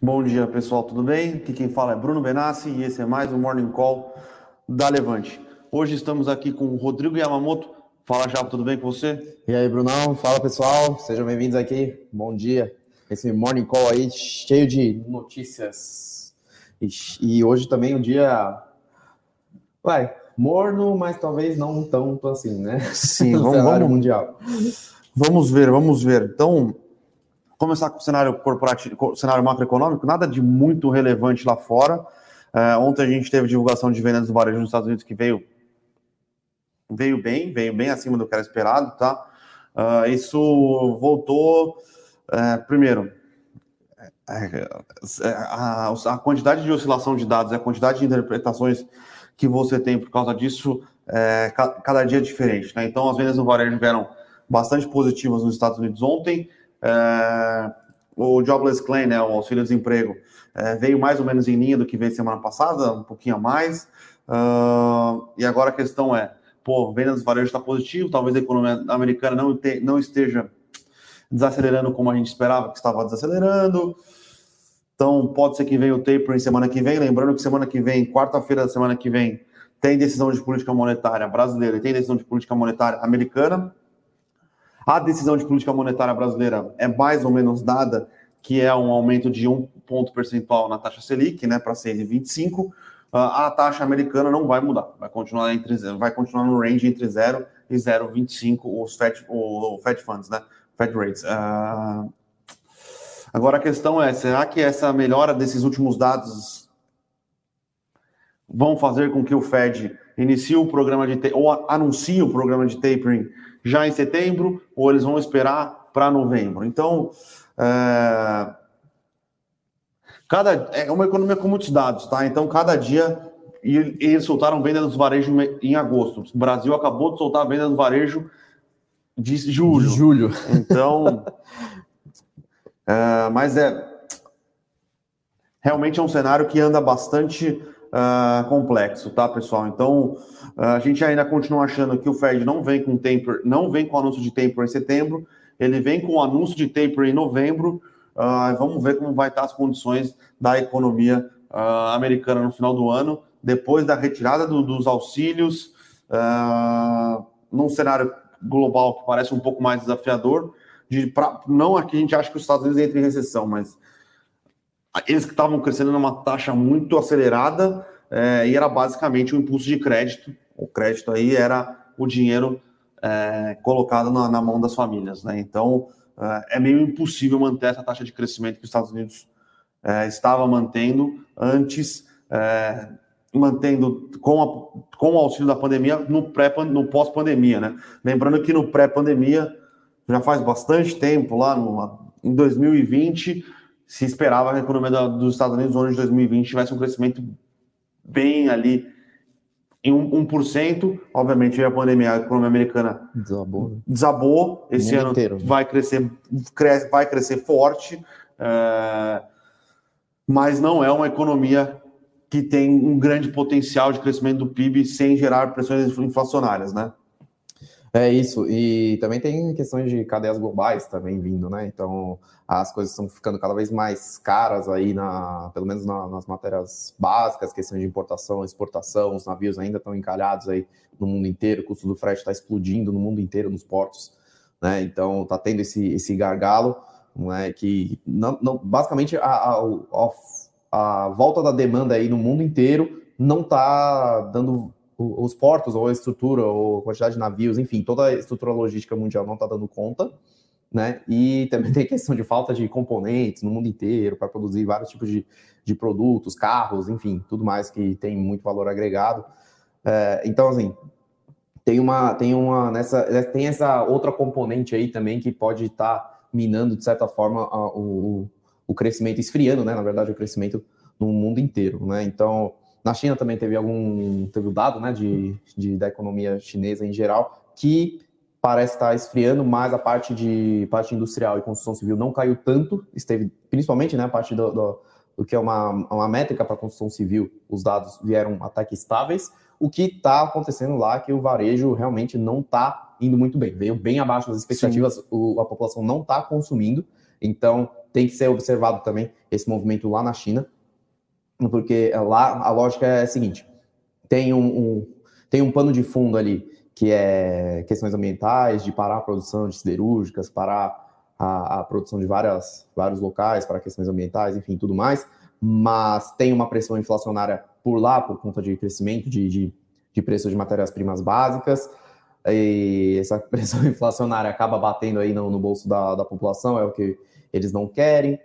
Bom dia, pessoal, tudo bem? Aqui quem fala é Bruno Benassi e esse é mais um Morning Call da Levante. Hoje estamos aqui com o Rodrigo Yamamoto. Fala, já, tudo bem com você? E aí, Brunão? Fala, pessoal. Sejam bem-vindos aqui. Bom dia. Esse Morning Call aí cheio de notícias. E, e hoje também um dia... Vai, morno, mas talvez não tanto assim, né? Sim, vamos, vamos, mundial. Vamos ver, vamos ver. Então, começar com o cenário corporativo, cenário macroeconômico, nada de muito relevante lá fora. Uh, ontem a gente teve divulgação de vendas do varejo nos Estados Unidos que veio veio bem, veio bem acima do que era esperado, tá? Uh, isso voltou, uh, primeiro, a, a, quantidade de oscilação de dados, a quantidade de interpretações que você tem por causa disso, é, cada dia é diferente, né? Então, as vendas no varejo vieram bastante positivas nos Estados Unidos ontem, é, o Jobless Claim, né, o auxílio-desemprego, é, veio mais ou menos em linha do que veio semana passada, um pouquinho a mais. Uh, e agora a questão é, pô, vendas varejo está positivo, talvez a economia americana não, te, não esteja desacelerando como a gente esperava que estava desacelerando. Então, pode ser que venha o tapering semana que vem. Lembrando que semana que vem, quarta-feira da semana que vem, tem decisão de política monetária brasileira e tem decisão de política monetária americana. A decisão de política monetária brasileira é mais ou menos dada, que é um aumento de um ponto percentual na taxa Selic, né, para 6,25. Ah, a taxa americana não vai mudar, vai continuar entre vai continuar no range entre 0 e 0,25 os Fed, o, Fed Funds, né, Fed Rates. Uh, agora a questão é, será que essa melhora desses últimos dados vão fazer com que o Fed inicie o programa de ou anuncie o programa de tapering já em setembro ou eles vão esperar para novembro. Então, é... cada é uma economia com muitos dados, tá? Então, cada dia e eles soltaram venda dos varejos em agosto. O Brasil acabou de soltar a venda do varejo de julho. De julho. Então, é... mas é realmente é um cenário que anda bastante uh, complexo, tá, pessoal? Então, uh, a gente ainda continua achando que o Fed não vem com taper, não vem com anúncio de taper em setembro, ele vem com anúncio de taper em novembro. Uh, vamos ver como vai estar as condições da economia americana no final do ano, depois da retirada do, dos auxílios, num cenário global que parece um pouco mais desafiador. De, pra, não aqui a gente acha que os Estados Unidos entram em recessão, mas eles que estavam crescendo numa taxa muito acelerada é, e era basicamente o um impulso de crédito. O crédito aí era o dinheiro é, colocado na, na, mão das famílias, né? Então é, é meio impossível manter essa taxa de crescimento que os Estados Unidos é, estava mantendo antes, é, mantendo com, a, com o auxílio da pandemia no pré no pós-pandemia, né? Lembrando que no pré-pandemia já faz bastante tempo lá no, em 2020 se esperava que a economia dos Estados Unidos no ano de 2020 tivesse um crescimento bem ali em 1%. Obviamente, a pandemia, a economia americana desabou. Né? Desabou. Esse ano inteiro, né? vai crescer, cresce, vai crescer forte, é, mas não é uma economia que tem um grande potencial de crescimento do PIB sem gerar pressões inflacionárias, né? É isso, e também tem questões de cadeias globais também vindo, né? Então as coisas estão ficando cada vez mais caras aí, na, pelo menos na, nas matérias básicas, questões de importação, exportação, os navios ainda estão encalhados aí no mundo inteiro, o custo do frete está explodindo no mundo inteiro, nos portos, né? Então está tendo esse, esse gargalo, né? Que não, não, basicamente a, a, a, a volta da demanda aí no mundo inteiro não está dando os portos, ou a estrutura, ou a quantidade de navios, enfim, toda a estrutura logística mundial não está dando conta, né? E também tem questão de falta de componentes no mundo inteiro para produzir vários tipos de, de produtos, carros, enfim, tudo mais que tem muito valor agregado. É, então, assim, tem uma, tem uma nessa, tem essa outra componente aí também que pode estar tá minando de certa forma a, o, o crescimento, esfriando, né? Na verdade, o crescimento no mundo inteiro, né? Então na China também teve algum teve dado né, de, de, da economia chinesa em geral, que parece estar esfriando, mas a parte de parte industrial e construção civil não caiu tanto, esteve principalmente né, a parte do, do, do que é uma, uma métrica para construção civil, os dados vieram até que estáveis. O que está acontecendo lá é que o varejo realmente não está indo muito bem, veio bem abaixo das expectativas, o, a população não está consumindo, então tem que ser observado também esse movimento lá na China, porque lá a lógica é a seguinte: tem um, um, tem um pano de fundo ali que é questões ambientais, de parar a produção de siderúrgicas, parar a, a produção de várias, vários locais para questões ambientais, enfim, tudo mais, mas tem uma pressão inflacionária por lá, por conta de crescimento de, de, de preço de matérias-primas básicas, e essa pressão inflacionária acaba batendo aí no, no bolso da, da população, é o que eles não querem.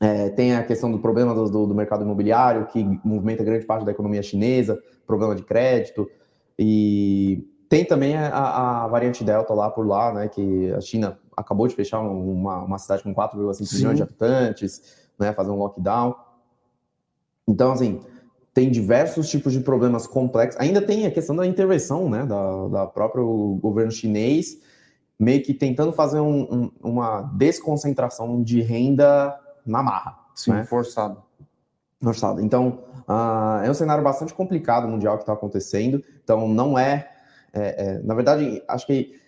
É, tem a questão do problema do, do, do, mercado imobiliário, que movimenta grande parte da economia chinesa, problema de crédito, e tem também a, a variante Delta lá por lá, né, que a China acabou de fechar uma, uma cidade com 4,5 milhões de habitantes, né, fazer um lockdown. Então, assim, tem diversos tipos de problemas complexos. Ainda tem a questão da intervenção, né, da, da próprio governo chinês, meio que tentando fazer um, um, uma desconcentração de renda na marra. Sim, né? forçado. Forçado. Então, uh, é um cenário bastante complicado mundial que está acontecendo. Então, não é, é, é, Na verdade, acho que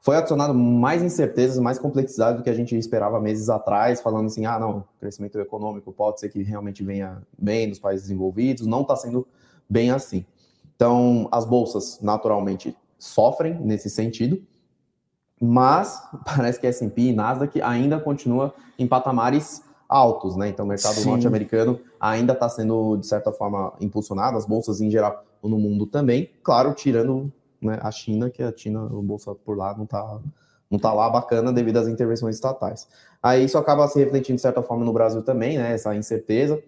foi adicionado mais incertezas, mais complexidade do que a gente esperava meses atrás, falando assim: ah, não, crescimento econômico pode ser que realmente venha bem nos países desenvolvidos. Não está sendo bem assim. Então, as bolsas, naturalmente, sofrem nesse sentido mas parece que S&P e Nasdaq ainda continua em patamares altos, né? Então o mercado norte-americano ainda está sendo de certa forma impulsionado, as bolsas em geral no mundo também, claro, tirando né, a China, que a China, a bolsa por lá não está não tá lá bacana devido às intervenções estatais. Aí isso acaba se refletindo de certa forma no Brasil também, né? Essa incerteza,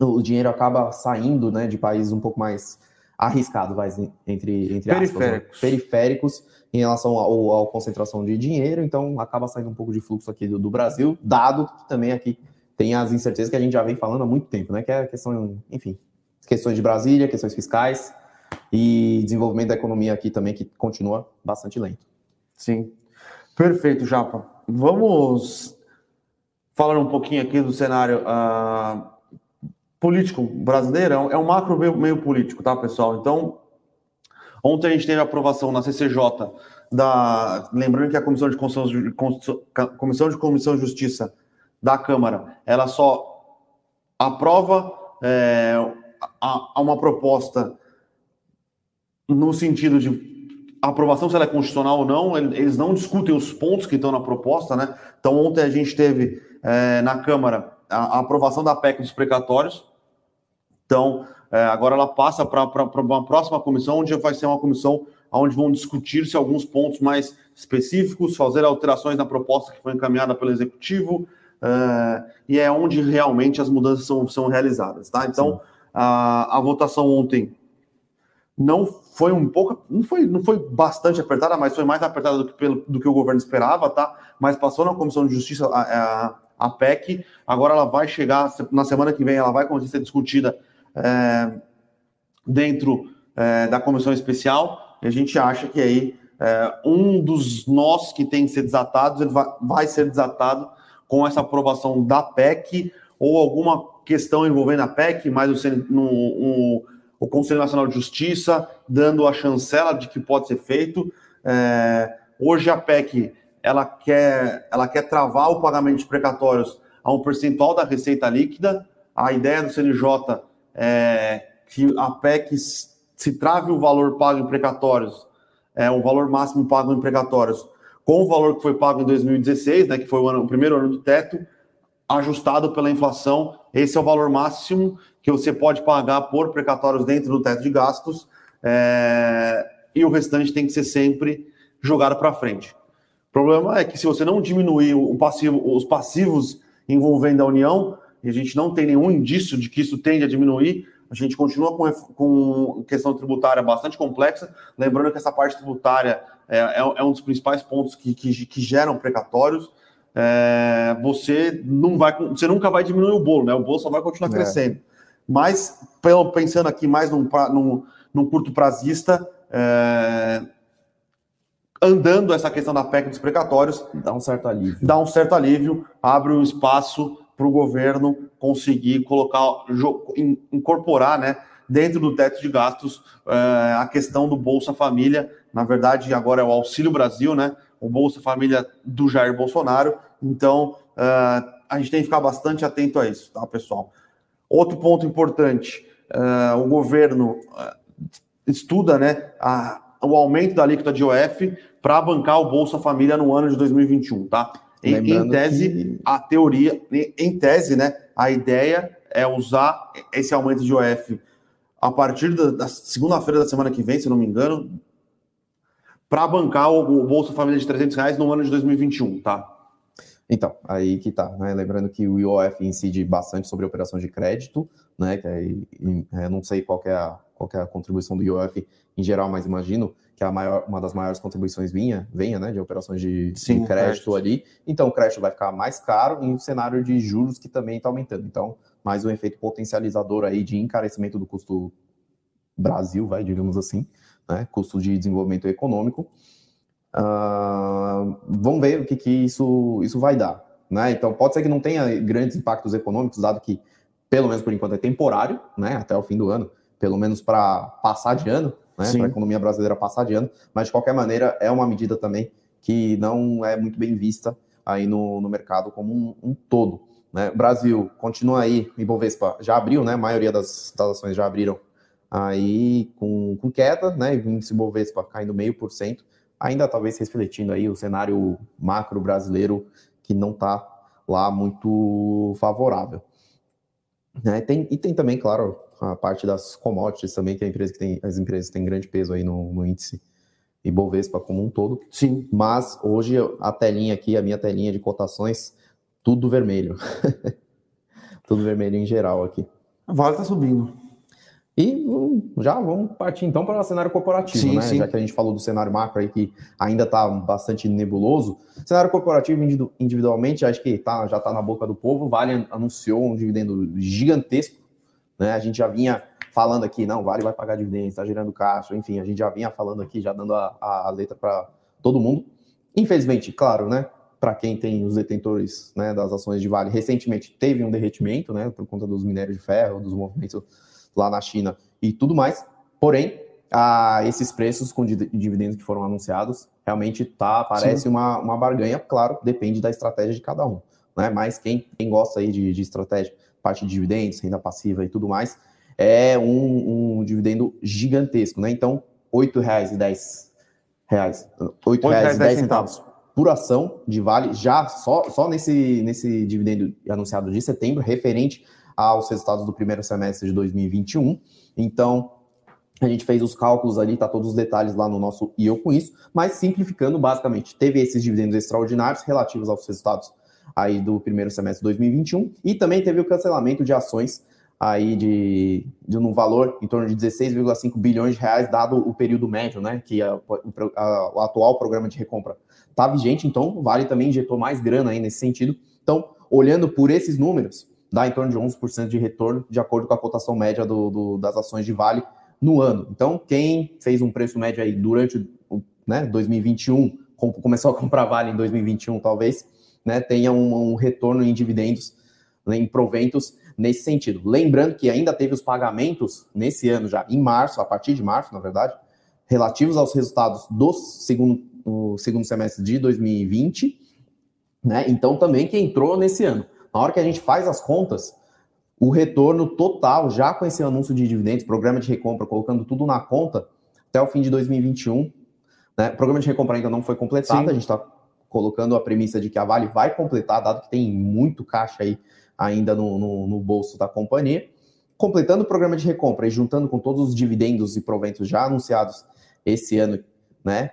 o dinheiro acaba saindo, né, de países um pouco mais arriscado, vai, entre, entre periféricos. Aspas, né? periféricos em relação à concentração de dinheiro, então acaba saindo um pouco de fluxo aqui do, do, Brasil, dado que também aqui tem as incertezas que a gente já vem falando há muito tempo, né? Que é a questão, enfim, questões de Brasília, questões fiscais e desenvolvimento da economia aqui também, que continua bastante lento. Sim. Perfeito, Japa. Vamos falar um pouquinho aqui do cenário uh, político brasileiro, é um macro meio, meio político, tá, pessoal? Então, ontem a gente teve a aprovação na CCJ da. Lembrando que a Comissão de Comissão de, Comissão de Comissão de Justiça da Câmara, ela só aprova é, a, a uma proposta no sentido de aprovação, se ela é constitucional ou não, eles não discutem os pontos que estão na proposta, né? Então, ontem a gente teve é, na Câmara a, a, aprovação da PEC dos precatórios, então, agora ela passa para uma próxima comissão, onde vai ser uma comissão onde vão discutir-se alguns pontos mais específicos, fazer alterações na proposta que foi encaminhada pelo Executivo, é, e é onde realmente as mudanças são, são realizadas. Tá? Então, a, a votação ontem não foi um pouco, não foi, não foi bastante apertada, mas foi mais apertada do que, pelo, do que o governo esperava, tá? Mas passou na Comissão de Justiça a, a, a PEC, agora ela vai chegar, na semana que vem, ela vai começar a ser discutida é, dentro é, da comissão especial, e a gente acha que aí é, um dos nós que tem que ser desatados, ele vai, vai ser desatado com essa aprovação da PEC ou alguma questão envolvendo a PEC, mas o, no, o, o Conselho Nacional de Justiça dando a chancela de que pode ser feito. É, hoje a PEC ela quer, ela quer travar o pagamento de precatórios a um percentual da receita líquida. A ideia do CNJ é, que a PEC se trave o valor pago em precatórios, é, o valor máximo pago em precatórios, com o valor que foi pago em 2016, né, que foi o, ano, o primeiro ano do teto, ajustado pela inflação. Esse é o valor máximo que você pode pagar por precatórios dentro do teto de gastos, é, e o restante tem que ser sempre jogado para frente. O problema é que se você não diminuir passivo, os passivos envolvendo a União, e a gente não tem nenhum indício de que isso tende a diminuir. A gente continua com, com questão tributária bastante complexa. Lembrando que essa parte tributária é, é, é um dos principais pontos que, que, que geram precatórios. É, você não vai, você nunca vai diminuir o bolo, né? O bolo só vai continuar é. crescendo. Mas pensando aqui mais num, num, num curto prazista, é, andando essa questão da PEC dos precatórios, dá um certo alívio. Dá um certo alívio, abre um espaço para o governo conseguir colocar, incorporar, né, dentro do teto de gastos, é, a questão do Bolsa Família. Na verdade, agora é o Auxílio Brasil, né? O Bolsa Família do Jair Bolsonaro, Então, uh, a gente tem que ficar bastante atento a isso, tá, pessoal? Outro ponto importante, uh, o governo estuda né, a, o aumento da alíquota de OF para bancar o Bolsa Família no ano de 2021, tá? Em, em tese, que... a teoria, em tese, né, a ideia é usar esse aumento de OF a partir da, da segunda-feira da semana que vem, se não me engano, para bancar o, o, Bolsa Família de 300 reais no ano de 2021, tá? Então, aí que tá, né? Lembrando que o IOF incide bastante sobre operação de crédito, né? Que aí, é, não sei qual é, a, qual é a contribuição do IOF em geral, mas imagino que a maior, uma das maiores contribuições vinha, venha, né? De operações de, Sim, de crédito, crédito ali. Então, o crédito vai ficar mais caro em um cenário de juros que também está aumentando. Então, mais um efeito potencializador aí de encarecimento do custo Brasil, vai, digamos assim, né? Custo de desenvolvimento econômico. Uh, vamos ver o que, que isso, isso vai dar. Né? Então, pode ser que não tenha grandes impactos econômicos, dado que, pelo menos por enquanto, é temporário, né? até o fim do ano, pelo menos para passar de ano, né? para a economia brasileira passar de ano, mas de qualquer maneira é uma medida também que não é muito bem vista aí no, no mercado como um, um todo. Né? Brasil continua aí, Ibovespa já abriu, né? A maioria das, das ações já abriram aí com, com queda, né? O índice Ibovespa caindo meio por cento, ainda talvez refletindo aí o cenário macro brasileiro que não está lá muito favorável. Né? Tem, e tem também, claro, a parte das commodities também, que, a empresa que tem, as empresas têm grande peso aí no, no índice Ibovespa como um todo. Sim. Mas hoje a telinha aqui, a minha telinha de cotações, tudo vermelho. tudo vermelho em geral aqui. A Vale está subindo. E hum, já vamos partir então para o cenário corporativo, sim, né? Sim. Já que a gente falou do cenário macro aí que ainda está bastante nebuloso. Cenário corporativo individualmente, acho que tá, já está na boca do povo. Vale anunciou um dividendo gigantesco, né? A gente já vinha falando aqui, não, Vale vai pagar dividendos, está gerando caixa, enfim, a gente já vinha falando aqui, já dando a, a letra para todo mundo. Infelizmente, claro, né? para quem tem os detentores né, das ações de Vale, recentemente teve um derretimento, né, por conta dos minérios de ferro, dos movimentos lá na China e tudo mais. Porém, a esses preços com dividendos que foram anunciados, realmente tá, parece uma, uma barganha, claro, depende da estratégia de cada um. Né? Mas quem, quem gosta aí de, de estratégia, parte de dividendos, renda passiva e tudo mais, é um, um dividendo gigantesco, né? Então, 8,10 reais, R$ 8,10 centavos por ação de Vale, já só, só nesse, nesse dividendo anunciado de setembro, referente aos resultados do primeiro semestre de 2021. Então, a gente fez os cálculos ali, tá todos os detalhes lá no nosso e eu com isso, mas simplificando, basicamente, teve esses dividendos extraordinários relativos aos resultados aí do primeiro semestre de 2021 e também teve o cancelamento de ações aí de, de um valor em torno de 16,5 bilhões de reais, dado o período médio, né, que a, a, o atual programa de recompra está vigente, então Vale também injetou mais grana aí nesse sentido. Então, olhando por esses números, dá em torno de 11% de retorno, de acordo com a cotação média do, do, das ações de Vale no ano. Então, quem fez um preço médio aí durante o né, 2021, começou a comprar Vale em 2021, talvez, né, tenha um, um retorno em dividendos, né, em proventos nesse sentido. Lembrando que ainda teve os pagamentos nesse ano já, em março, a partir de março, na verdade, relativos aos resultados do segundo segundo semestre de 2020, né? Então também que entrou nesse ano. Na hora que a gente faz as contas, o retorno total, já com esse anúncio de dividendos, programa de recompra, colocando tudo na conta, até o fim de 2021, né? O programa de recompra ainda não foi completado, Sim. a gente está colocando a premissa de que a Vale vai completar, dado que tem muito caixa aí ainda no, no, no bolso da companhia. Completando o programa de recompra e juntando com todos os dividendos e proventos já anunciados esse ano, né?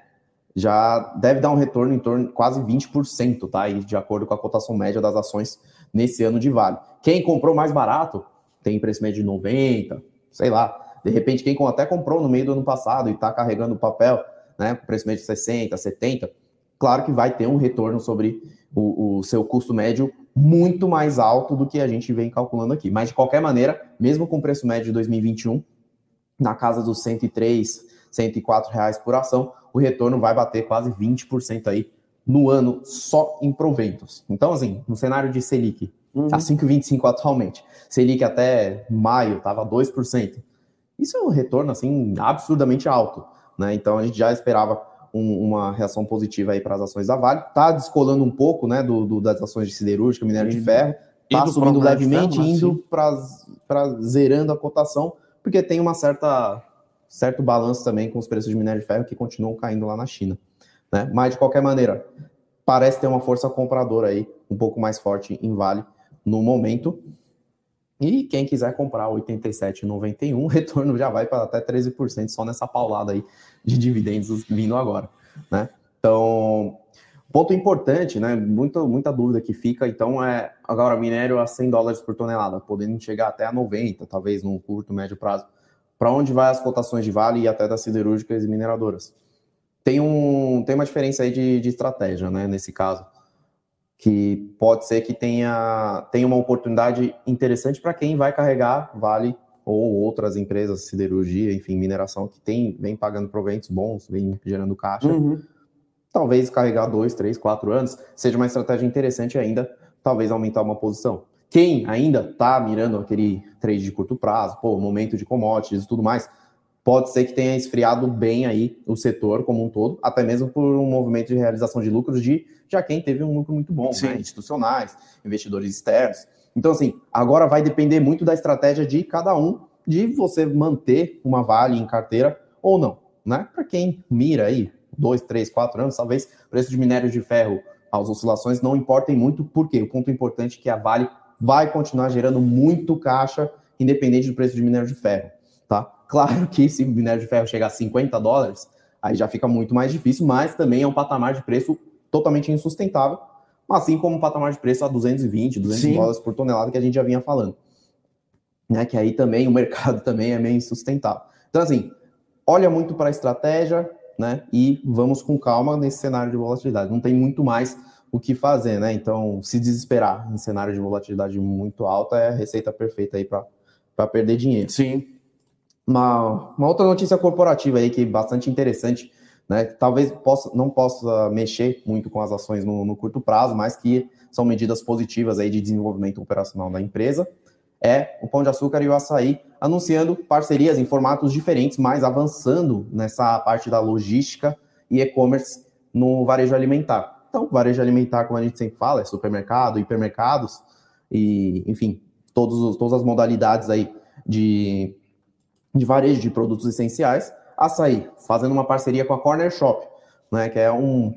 já deve dar um retorno em torno de quase 20%, tá? E de acordo com a cotação média das ações nesse ano de vale. Quem comprou mais barato tem preço médio de 90, sei lá. De repente, quem até comprou no meio do ano passado e está carregando o papel, né, preço médio de 60, 70, claro que vai ter um retorno sobre o, o seu custo médio muito mais alto do que a gente vem calculando aqui. Mas, de qualquer maneira, mesmo com preço médio de 2021, na casa dos 103, 104 reais por ação, o retorno vai bater quase 20% aí no ano só em proventos. Então, assim, no cenário de Selic, uhum. a 5,25 atualmente, Selic até maio estava 2%. Isso é um retorno, assim, absurdamente alto, né? Então, a gente já esperava um, uma reação positiva aí para as ações da Vale. Está descolando um pouco né, do, do, das ações de siderúrgica, minério de ferro. Está subindo levemente, ferro, indo para zerando a cotação, porque tem uma certa certo balanço também com os preços de minério de ferro que continuam caindo lá na China. Né? Mas, de qualquer maneira, parece ter uma força compradora aí um pouco mais forte em Vale no momento. E quem quiser comprar 87,91, o retorno já vai para até 13% só nessa paulada aí de dividendos vindo agora, né? Então, ponto importante, né? Muita, muita dúvida que fica, então, é agora minério a 100 dólares por tonelada, podendo chegar até a 90, talvez num curto, médio prazo. Para onde vai as cotações de Vale e até das siderúrgicas e mineradoras? Tem, um, tem uma diferença aí de, de estratégia, né? Nesse caso que pode ser que tenha, tenha uma oportunidade interessante para quem vai carregar Vale ou outras empresas, siderurgia, enfim, mineração, que tem, vem pagando proventos bons, vem gerando caixa. Uhum. Talvez carregar dois, três, quatro anos seja uma estratégia interessante ainda, talvez aumentar uma posição. Quem ainda está mirando aquele trade de curto prazo, pô, momento de commodities e tudo mais, pode ser que tenha esfriado bem aí o setor como um todo, até mesmo por um movimento de realização de lucros de já quem teve um lucro muito bom, né? institucionais, investidores externos. Então, assim, agora vai depender muito da estratégia de cada um, de você manter uma Vale em carteira ou não, né? Para quem mira aí, dois, três, quatro anos, talvez o preço de minério de ferro, as oscilações não importem muito, porque o ponto importante é que a Vale vai continuar gerando muito caixa, independente do preço de minério de ferro, tá? Claro que se o minério de ferro chegar a 50 dólares, aí já fica muito mais difícil, mas também é um patamar de preço totalmente insustentável, assim como um patamar de preço a 220, 200 Sim. dólares por tonelada que a gente já vinha falando. Né, que aí também o mercado também é meio insustentável. Então, assim, olha muito para a estratégia, né? E vamos com calma nesse cenário de volatilidade. Não tem muito mais o que fazer, né? Então, se desesperar em cenário de volatilidade muito alta é a receita perfeita aí para perder dinheiro. Sim. Uma, uma outra notícia corporativa aí que é bastante interessante, né? Talvez possa, não possa mexer muito com as ações no, no curto prazo, mas que são medidas positivas aí de desenvolvimento operacional da empresa. É o Pão de Açúcar e o Açaí anunciando parcerias em formatos diferentes, mas avançando nessa parte da logística e e-commerce no varejo alimentar. Então, varejo alimentar, como a gente sempre fala, é supermercado, hipermercados e, enfim, todos, todas as modalidades aí de de varejo de produtos essenciais, Açaí, fazendo uma parceria com a Corner Shop, né, que é, um,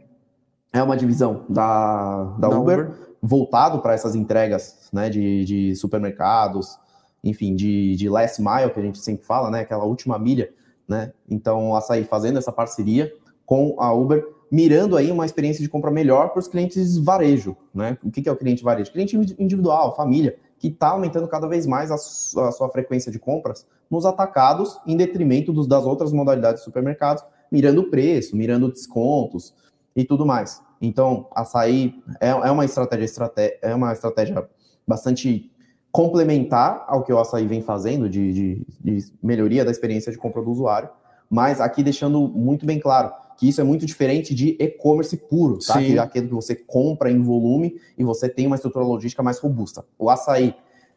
é uma divisão da, da, da Uber, Uber, voltado para essas entregas né, de, de supermercados, enfim, de, de last mile, que a gente sempre fala, né, aquela última milha. Né? Então, Açaí fazendo essa parceria com a Uber, mirando aí uma experiência de compra melhor para os clientes varejo. Né? O que é o cliente varejo? Cliente individual, família, que está aumentando cada vez mais a, sua frequência de compras nos atacados, em detrimento dos, das outras modalidades de supermercados, mirando preço, mirando descontos e tudo mais. Então, açaí é, é uma estratégia, estratégia, é uma estratégia bastante complementar ao que o açaí vem fazendo de, de, de melhoria da experiência de compra do usuário, mas aqui deixando muito bem claro que isso é muito diferente de e-commerce puro, tá? Que é aquele que você compra em volume e você tem uma estrutura logística mais robusta. O açaí,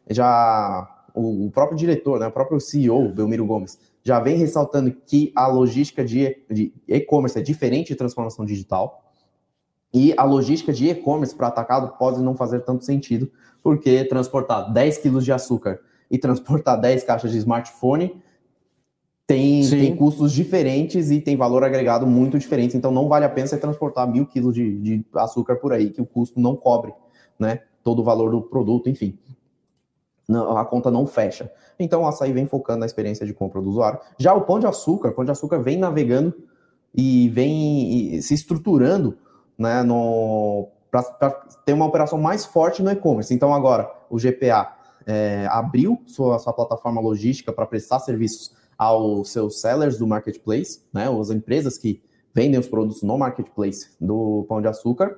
já o, próprio diretor, né, o próprio CEO, Belmiro Gomes, já vem ressaltando que a logística de e-commerce é diferente de transformação digital. E a logística de e-commerce para atacado pode não fazer tanto sentido, porque transportar 10 quilos de açúcar e transportar 10 caixas de smartphone tem, tem custos diferentes e tem valor agregado muito diferente. Então não vale a pena você transportar mil quilos de, de açúcar por aí, que o custo não cobre né, todo o valor do produto, enfim. Não, a conta não fecha. Então o açaí vem focando na experiência de compra do usuário. Já o pão de açúcar, o pão de açúcar vem navegando e vem se estruturando né, para ter uma operação mais forte no e-commerce. Então agora o GPA é, abriu sua, sua plataforma logística para prestar serviços aos seus sellers do marketplace, né, as empresas que vendem os produtos no marketplace do Pão de Açúcar.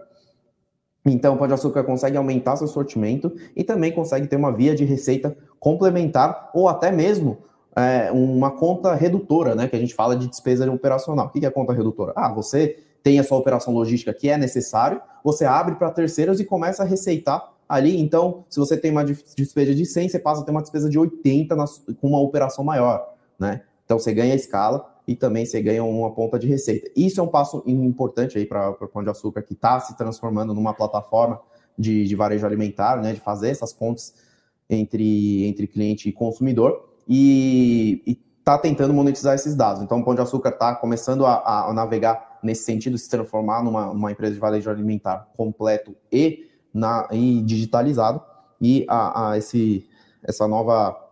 Então, o Pão de Açúcar consegue aumentar seu sortimento e também consegue ter uma via de receita complementar ou até mesmo é, uma conta redutora, né, que a gente fala de despesa operacional. O que é conta redutora? Ah, você tem a sua operação logística que é necessário, você abre para terceiros e começa a receitar ali. Então, se você tem uma despesa de 100, você passa a ter uma despesa de 80 na, com uma operação maior né? Então você ganha escala e também você ganha uma ponta de receita. Isso é um passo importante aí para o Pão de Açúcar, que está se transformando numa plataforma de, de, varejo alimentar, né, de fazer essas pontes entre, entre cliente e consumidor, e está tentando monetizar esses dados. Então, o Pão de Açúcar está começando a, a, navegar nesse sentido, se transformar numa, empresa de varejo alimentar completo e, na, e digitalizado, e a, a esse, essa nova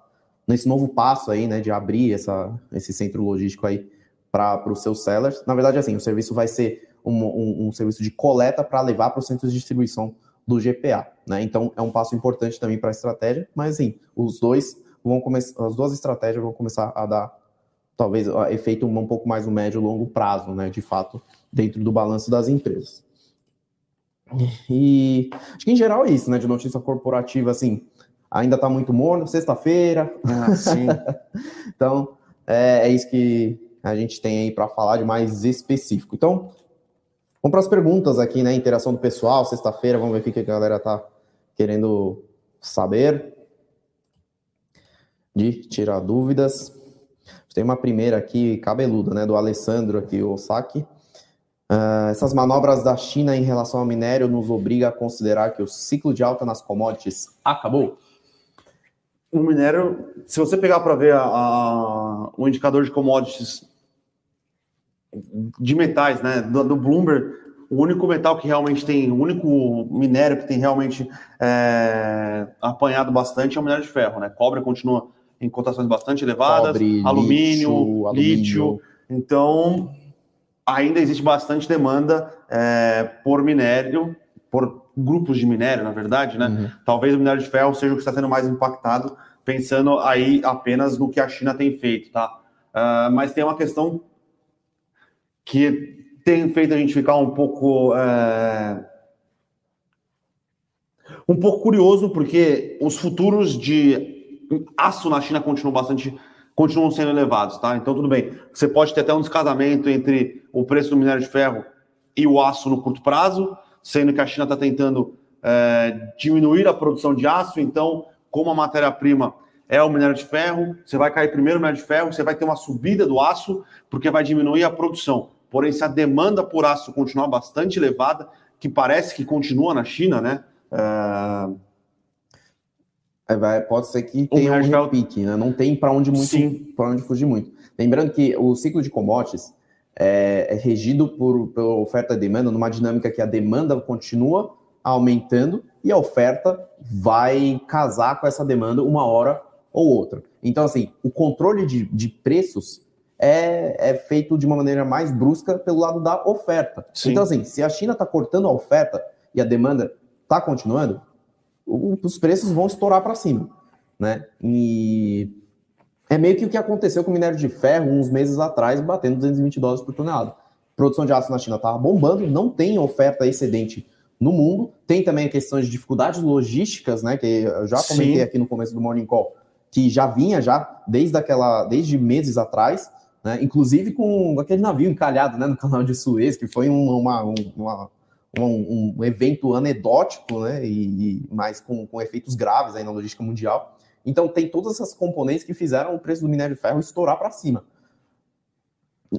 nesse novo passo aí, né, de abrir essa, esse centro logístico aí para os seus sellers. Na verdade, assim, o serviço vai ser um, um, um serviço de coleta para levar para os centros de distribuição do GPA, né? Então é um passo importante também para a estratégia, mas assim, os dois vão começar, as duas estratégias vão começar a dar talvez efeito um pouco mais no médio e longo prazo, né? De fato, dentro do balanço das empresas. E acho que em geral é isso, né? De notícia corporativa, assim, ainda está muito morno, sexta-feira. Ah, sim. então, é, é, isso que a gente tem aí para falar de mais específico. Então, vamos para as perguntas aqui, né? Interação do pessoal, sexta-feira, vamos ver o que a galera está querendo saber. De tirar dúvidas. Tem uma primeira aqui, cabeluda, né? Do Alessandro aqui, o saque. Uh, essas manobras da China em relação ao minério nos obriga a considerar que o ciclo de alta nas commodities acabou? O minério, se você pegar para ver a, a, o indicador de commodities de metais, né, do, do, Bloomberg, o único metal que realmente tem, o único minério que tem realmente é, apanhado bastante é o minério de ferro, né? Cobre continua em cotações bastante elevadas, Cobre, alumínio, lítio, lítio. Então, ainda existe bastante demanda é, por minério, por grupos de minério, na verdade, né? Uhum. Talvez o minério de ferro seja o que está sendo mais impactado, pensando aí apenas no que a China tem feito, tá? Uh, mas tem uma questão que tem feito a gente ficar um pouco uh, um pouco curioso, porque os futuros de aço na China continuam bastante continuam sendo elevados, tá? Então tudo bem. Você pode ter até um descasamento entre o preço do minério de ferro e o aço no curto prazo, sendo que a China está tentando é, diminuir a produção de aço, então, como a matéria-prima é o minério de ferro, você vai cair primeiro no minério de ferro, você vai ter uma subida do aço, porque vai diminuir a produção. Porém, se a demanda por aço continuar bastante elevada, que parece que continua na China, né? É... Vai, pode ser que tenha um repique, né? Não tem para onde muito, onde fugir muito. Lembrando que o ciclo de commodities é, é regido por, pela oferta e demanda, numa dinâmica que a demanda continua aumentando e a oferta vai casar com essa demanda uma hora ou outra. Então, assim, o controle de, de preços é, é, feito de uma maneira mais brusca pelo lado da oferta. Sim. Então, assim, se a China está cortando a oferta e a demanda está continuando, os preços vão estourar para cima, né? E é meio que o que aconteceu com o minério de ferro uns meses atrás, batendo 220 dólares por tonelada. A produção de aço na China estava bombando, não tem oferta excedente no mundo. Tem também a questão de dificuldades logísticas, né? Que eu já comentei Sim. aqui no começo do Morning Call, que já vinha já desde aquela, desde meses atrás, né? Inclusive com aquele navio encalhado né, no canal de Suez, que foi uma, uma, um, um, evento anedótico, né? E, e mas com, com efeitos graves aí na logística mundial. Então, tem todas essas componentes que fizeram o preço do minério de ferro estourar para cima.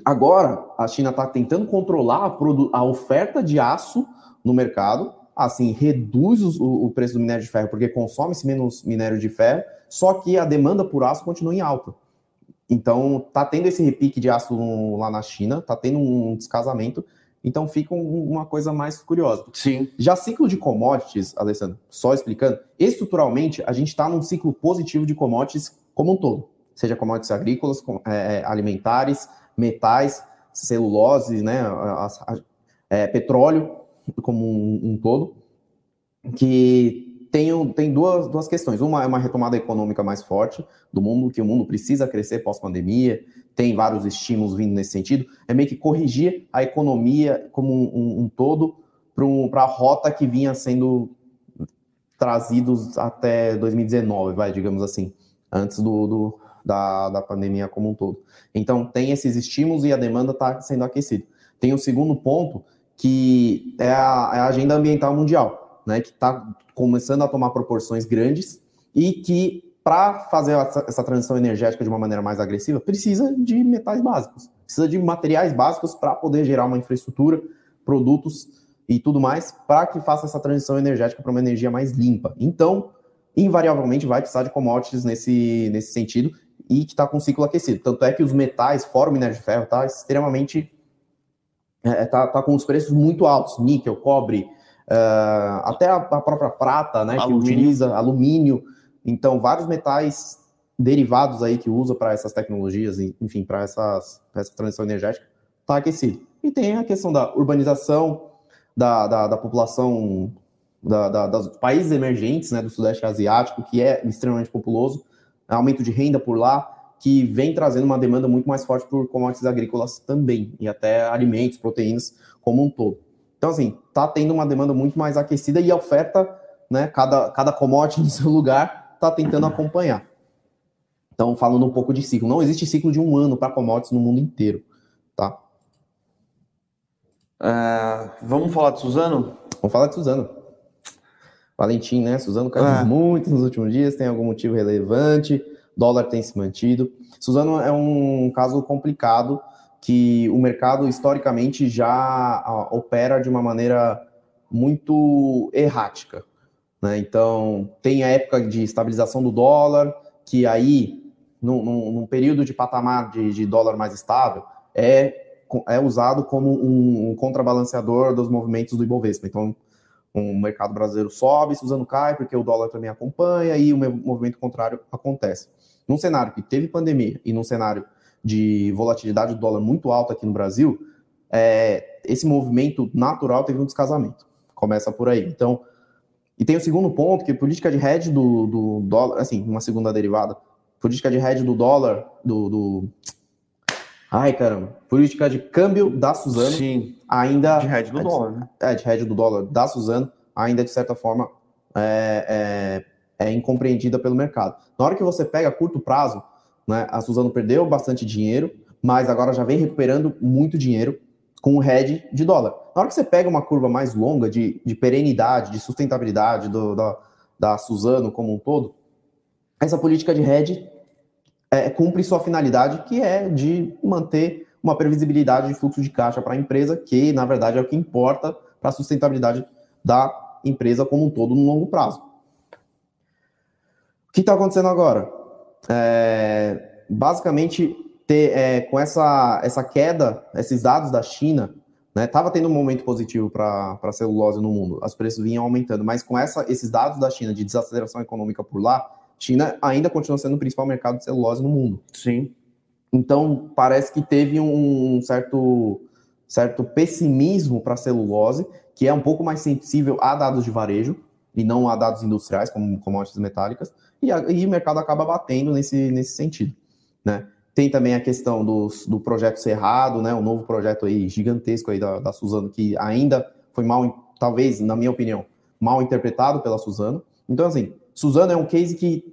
Agora, a China está tentando controlar a, a, oferta de aço no mercado, assim, reduz o, o preço do minério de ferro, porque consome-se menos minério de ferro, só que a demanda por aço continua em alta. Então, está tendo esse repique de aço lá na China, está tendo um descasamento, então fica uma coisa mais curiosa. Sim. Já ciclo de commodities, Alessandro, só explicando, estruturalmente a gente está num ciclo positivo de commodities como um todo, seja commodities agrícolas, é, é, alimentares, metais, celulose, né, é, petróleo como um, um, todo, que tem, tem duas, duas questões. Uma é uma retomada econômica mais forte do mundo, que o mundo precisa crescer pós-pandemia, tem vários estímulos vindo nesse sentido, é meio que corrigir a economia como um, um, todo para a rota que vinha sendo trazidos até 2019, vai, digamos assim, antes do, do da, da pandemia como um todo. Então, tem esses estímulos e a demanda está sendo aquecida. Tem o segundo ponto, que é a, é a agenda ambiental mundial, né, que está começando a tomar proporções grandes e que para fazer essa, essa, transição energética de uma maneira mais agressiva, precisa de metais básicos. Precisa de materiais básicos para poder gerar uma infraestrutura, produtos e tudo mais, para que faça essa transição energética para uma energia mais limpa. Então, invariavelmente vai precisar de commodities nesse, nesse sentido e que está com ciclo aquecido. Tanto é que os metais, fora o minério de ferro, está extremamente. Está é, tá, tá com os preços muito altos: níquel, cobre, uh, até a, a, própria prata, né, alumínio. que utiliza alumínio. Então, vários metais derivados aí que usa para essas tecnologias, enfim, para essa transição energética, está aquecido. E tem a questão da urbanização, da, da, da população da, da, dos países emergentes, né, do Sudeste Asiático, que é extremamente populoso, aumento de renda por lá, que vem trazendo uma demanda muito mais forte por commodities agrícolas também, e até alimentos, proteínas como um todo. Então, assim, tá tendo uma demanda muito mais aquecida e a oferta, né, cada, cada commodity no seu lugar, está tentando acompanhar. Então, falando um pouco de ciclo, não existe ciclo de um ano para commodities no mundo inteiro, tá? É, vamos falar de Suzano? Vamos falar de Suzano. Valentim, né? Suzano caiu é. muito nos últimos dias, tem algum motivo relevante, dólar tem se mantido. Suzano é um caso complicado que o mercado historicamente já opera de uma maneira muito errática. Né? Então, tem a época de estabilização do dólar, que aí, num, num, período de patamar de, de, dólar mais estável, é, é usado como um, um contrabalanceador dos movimentos do Ibovespa. Então, o mercado brasileiro sobe, Suzano cai, porque o dólar também acompanha e o movimento contrário acontece. Num cenário que teve pandemia e num cenário de volatilidade do dólar muito alta aqui no Brasil, é, esse movimento natural teve um descasamento. Começa por aí. Então, e tem o segundo ponto, que política de hedge do, do dólar, assim, uma segunda derivada, política de hedge do dólar, do, do Ai, caramba. Política de câmbio da Suzano. Sim. Ainda. De hedge do é, dólar, né? É, de hedge do dólar da Suzano, ainda de certa forma é, é, é, incompreendida pelo mercado. Na hora que você pega curto prazo, né, a Suzano perdeu bastante dinheiro, mas agora já vem recuperando muito dinheiro com o hedge de dólar. Na hora que você pega uma curva mais longa de, de perenidade, de sustentabilidade do, da, da Suzano como um todo, essa política de hedge é, cumpre sua finalidade, que é de manter uma previsibilidade de fluxo de caixa para a empresa, que na verdade é o que importa para a sustentabilidade da empresa como um todo no longo prazo. O que está acontecendo agora? É, basicamente, ter, é, com essa, essa queda, esses dados da China, estava né, tendo um momento positivo para a celulose no mundo, os preços vinham aumentando, mas com essa, esses dados da China de desaceleração econômica por lá, China ainda continua sendo o principal mercado de celulose no mundo. Sim. Então, parece que teve um certo, certo pessimismo para a celulose, que é um pouco mais sensível a dados de varejo e não a dados industriais, como commodities metálicas, e, a, e o mercado acaba batendo nesse, nesse sentido. Né? Tem também a questão dos, do projeto Cerrado, né? o novo projeto aí gigantesco aí da, da Suzano, que ainda foi mal, talvez, na minha opinião, mal interpretado pela Suzano. Então, assim, Suzano é um case que,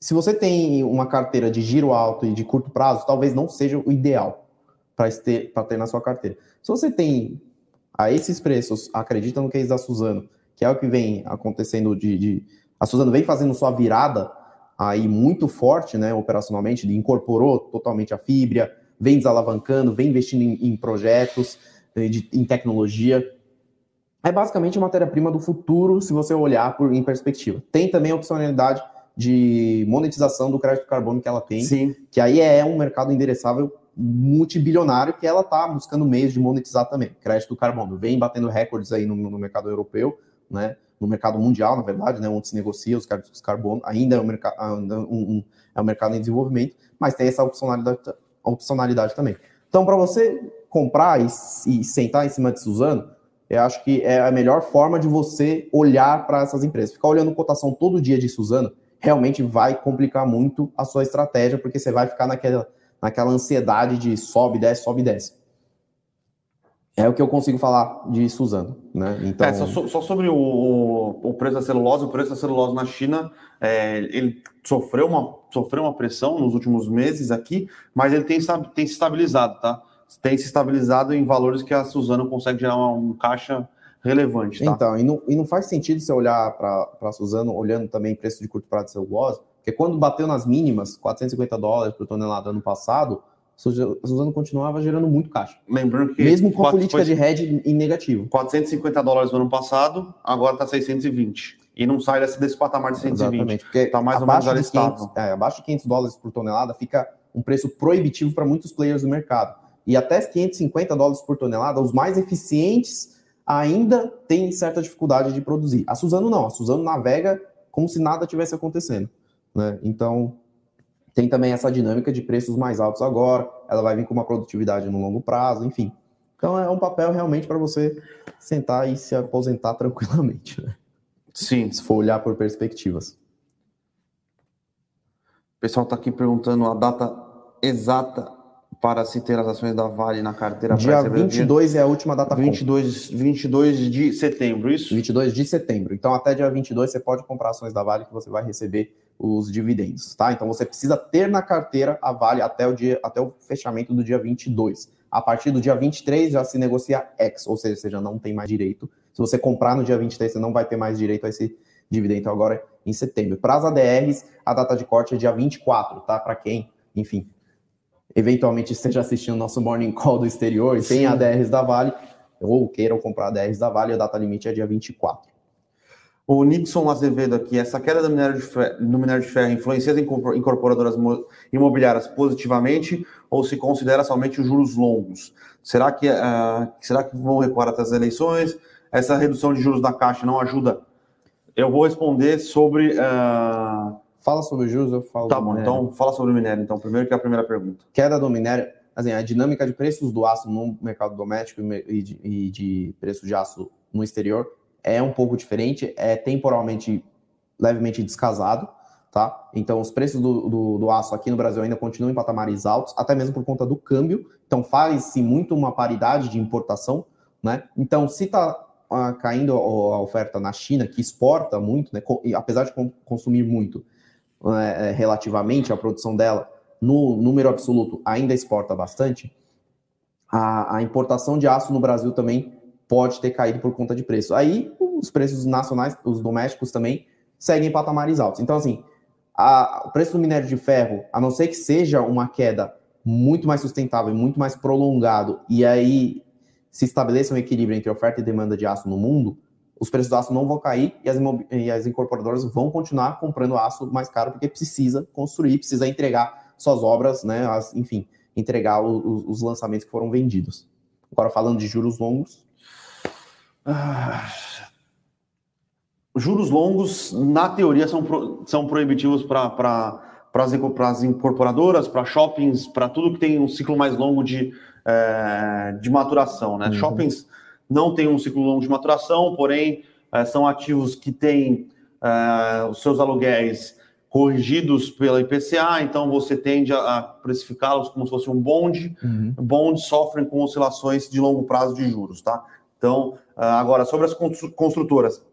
se você tem uma carteira de giro alto e de curto prazo, talvez não seja o ideal para ter, ter na sua carteira. Se você tem a esses preços, acredita no case da Suzano, que é o que vem acontecendo de, de a Suzano vem fazendo sua virada aí muito forte, né, operacionalmente, incorporou totalmente a fibra, vem desalavancando, vem investindo em, em projetos, eh, de, em tecnologia é basicamente matéria-prima do futuro, se você olhar por, em perspectiva. Tem também a opcionalidade de monetização do crédito carbono que ela tem, Sim. que aí é um mercado endereçável multibilionário que ela está buscando meios de monetizar também. Crédito carbono vem batendo recordes aí no, no, mercado europeu, né? No mercado mundial, na verdade, né? onde se negocia os créditos carbono, ainda é um, mercado, um, um, é um mercado em desenvolvimento, mas tem essa opcionalidade, opcionalidade também. Então, para você comprar e, e sentar em cima de Suzano, eu acho que é a melhor forma de você olhar para essas empresas. Ficar olhando cotação todo dia de Suzano realmente vai complicar muito a sua estratégia, porque você vai ficar naquela, naquela ansiedade de sobe, desce, sobe, desce. É o que eu consigo falar de Suzano, né? Então... É, só, só, sobre o, o, preço da celulose, o preço da celulose na China, é, ele sofreu uma, sofreu uma pressão nos últimos meses aqui, mas ele tem, tem se estabilizado, tá? tem se estabilizado em valores que a Suzano consegue gerar um caixa relevante. Tá? Então, e não, e não faz sentido você olhar para a Suzano olhando também preço de curto prazo de celulose, porque quando bateu nas mínimas, 450 dólares por tonelada ano passado, Suzano continuava gerando muito caixa. Lembrando que. Mesmo com a política de hedge em negativo. 450 dólares no ano passado, agora está 620. E não sai desse, desse patamar de 120. Exatamente, porque está mais ou menos ali. É, abaixo de 500 dólares por tonelada fica um preço proibitivo para muitos players do mercado. E até 550 dólares por tonelada, os mais eficientes ainda têm certa dificuldade de produzir. A Suzano não, a Suzano navega como se nada tivesse acontecendo. Né? Então, tem também essa dinâmica de preços mais altos agora, ela vai vir com uma produtividade no longo prazo, enfim. Então é um papel realmente para você sentar e se aposentar tranquilamente. Né? Sim. Se for olhar por perspectivas. O pessoal está aqui perguntando a data exata para se ter as ações da Vale na carteira Dia 22 é a última data 22, 22 de setembro, isso? 22 de setembro. Então, até dia 22 você pode comprar ações da Vale que você vai receber os dividendos, tá? Então, você precisa ter na carteira a Vale até o, dia, até o fechamento do dia 22. A partir do dia 23 já se negocia X, ou seja, você já não tem mais direito. Se você comprar no dia 23, você não vai ter mais direito a esse dividendo então, agora em setembro. Para as ADRs, a data de corte é dia 24, tá? Para quem, enfim, eventualmente esteja assistindo nosso Morning Call do exterior e tem ADRs da Vale, ou queiram comprar ADRs da Vale, a data limite é dia 24. O Nixon Azevedo aqui, essa queda do minério de ferro, no minério de ferro influencia as incorporadoras imobiliárias positivamente ou se considera somente os juros longos? Será que, uh, será que vão recuar até as eleições? Essa redução de juros da Caixa não ajuda? Eu vou responder sobre uh, Fala sobre juros, eu falo. Tá bom, então fala sobre o minério, então, primeiro que é a primeira pergunta. Queda do minério, assim, a dinâmica de preços do aço no mercado doméstico e de, e de preço de aço no exterior é um pouco diferente, é temporalmente levemente descasado, tá? Então, os preços do, do, do, aço aqui no Brasil ainda continuam em patamares altos, até mesmo por conta do câmbio. Então, faz-se muito uma paridade de importação, né? Então, se está ah, caindo a oferta na China, que exporta muito, né? apesar de consumir muito, é, relativamente à produção dela, no número absoluto, ainda exporta bastante, a, a, importação de aço no Brasil também pode ter caído por conta de preço. Aí os preços nacionais, os domésticos também, seguem em patamares altos. Então, assim, a, o preço do minério de ferro, a não ser que seja uma queda muito mais sustentável e muito mais prolongado, e aí se estabeleça um equilíbrio entre oferta e demanda de aço no mundo, os preços do aço não vão cair e as, e as incorporadoras vão continuar comprando aço mais caro porque precisa construir, precisa entregar suas obras, né? As, enfim, entregar o, os lançamentos que foram vendidos. Agora falando de juros longos. Ah, juros longos, na teoria, são, pro, são proibitivos para as incorporadoras, para shoppings, para tudo que tem um ciclo mais longo de, é, de maturação. Né? Uhum. Shoppings não tem um ciclo longo de maturação, porém é, são ativos que têm é, os seus aluguéis corrigidos pela IPCA, então você tende a, a precificá-los como se fosse um bonde. Uhum. Bondes sofrem com oscilações de longo prazo de juros, tá? Então, é, agora, sobre as construtoras.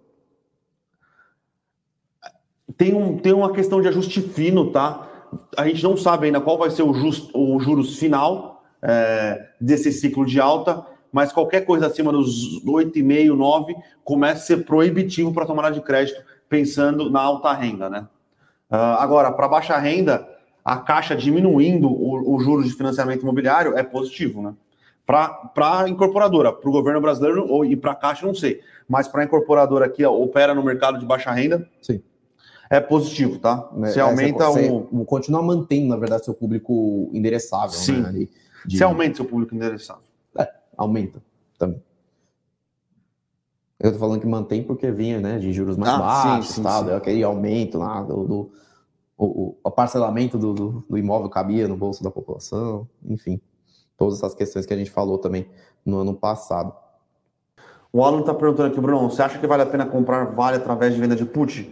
Tem, um, tem uma questão de ajuste fino, tá? A gente não sabe ainda qual vai ser o, just, o juros final é, desse ciclo de alta, mas qualquer coisa acima dos 8,5, 9 começa a ser proibitivo para tomada de crédito, pensando na alta renda, né? Uh, agora, para baixa renda, a Caixa diminuindo o, o juros de financiamento imobiliário é positivo, né? Para a incorporadora, para o governo brasileiro ou, e para a Caixa, não sei. Mas para a incorporadora que opera no mercado de baixa renda, Sim. é positivo, tá? É, você é, aumenta você, o. Continua mantendo, na verdade, seu público endereçável. Sim. Né? De... Você aumenta seu público endereçável aumenta também. Eu tô falando que mantém porque vinha, né, de juros mais ah, baixos, sim, sim, tal, sim. aquele aumento lá do, do o, o, parcelamento do, do, do, imóvel cabia no bolso da população, enfim, todas essas questões que a gente falou também no ano passado. O Alan tá perguntando aqui, Bruno, você acha que vale a pena comprar Vale através de venda de put?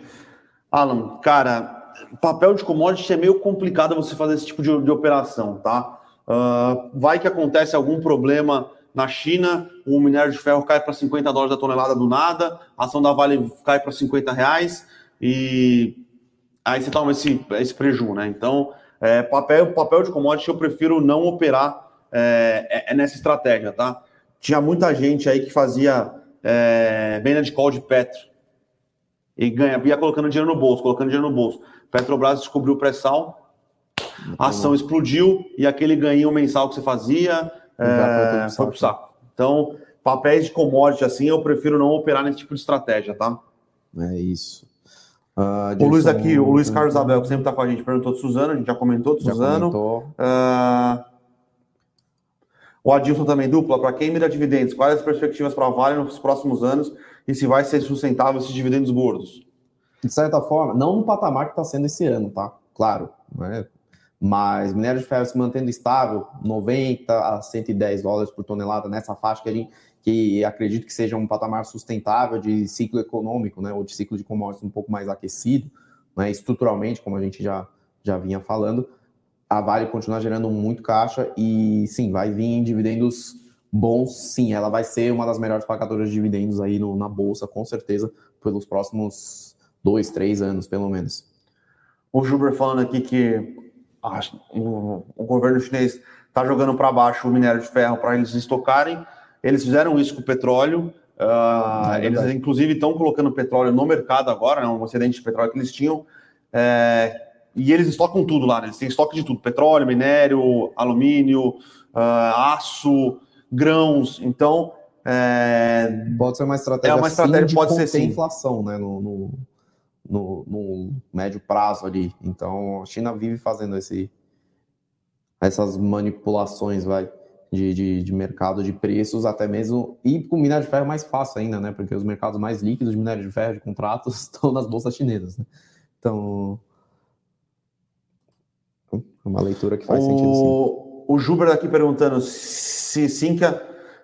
Alan, cara, papel de commodity é meio complicado você fazer esse tipo de, de operação, tá? Uh, vai que acontece algum problema na China, o minério de ferro cai para 50 dólares a tonelada do nada, a ação da Vale cai para 50 reais e aí você toma esse, esse prejuízo, né? Então, é, papel, papel de commodity eu prefiro não operar é, é, é, nessa estratégia, tá? Tinha muita gente aí que fazia é, venda de call de Petro e ganha, ia colocando dinheiro no bolso, colocando dinheiro no bolso. Petrobras descobriu o pré-sal, a ação explodiu e aquele ganho mensal que você fazia é, foi para o saco. Então, papéis de commodity assim, eu prefiro não operar nesse tipo de estratégia, tá? É isso. Uh, o Luiz aqui, o Luiz Carlos Abel, que sempre está com a gente, perguntou de Suzano, a gente já comentou de Suzano. Uh, o Adilson também dupla, para quem mira dividendos, quais as perspectivas para a Vale nos próximos anos e se vai ser sustentável esses dividendos gordos? De certa forma, não no patamar que está sendo esse ano, tá? Claro, né? Mas minério de ferro se mantendo estável, 90 a 110 dólares por tonelada nessa faixa que a gente que acredito que seja um patamar sustentável de ciclo econômico, né, ou de ciclo de commodities um pouco mais aquecido, né, estruturalmente, como a gente já, já vinha falando, a Vale continua gerando muito caixa e sim, vai vir em dividendos bons, sim, ela vai ser uma das melhores pagadoras de dividendos aí no, na bolsa, com certeza, pelos próximos dois, três anos, pelo menos. O Juber falando aqui que ah, o, o governo chinês está jogando para baixo o minério de ferro para eles estocarem eles fizeram isso com o petróleo. Uh, é eles, inclusive, estão colocando petróleo no mercado agora, né, um excedente de petróleo que eles tinham. É, e eles estocam tudo lá, né? Eles têm estoque de tudo: petróleo, minério, alumínio, uh, aço, grãos. Então. É, pode ser uma estratégia, é uma estratégia sim, pode ser sim. inflação, né? No, no, no, no, médio prazo ali. Então, a China vive fazendo esse, essas manipulações, vai de, de, de, mercado de preços, até mesmo. E com minério de ferro é mais fácil ainda, né? Porque os mercados mais líquidos de minério de ferro, de contratos, estão nas bolsas chinesas. Né? Então. É uma leitura que faz o, sentido sim. O Juber aqui perguntando se Sinca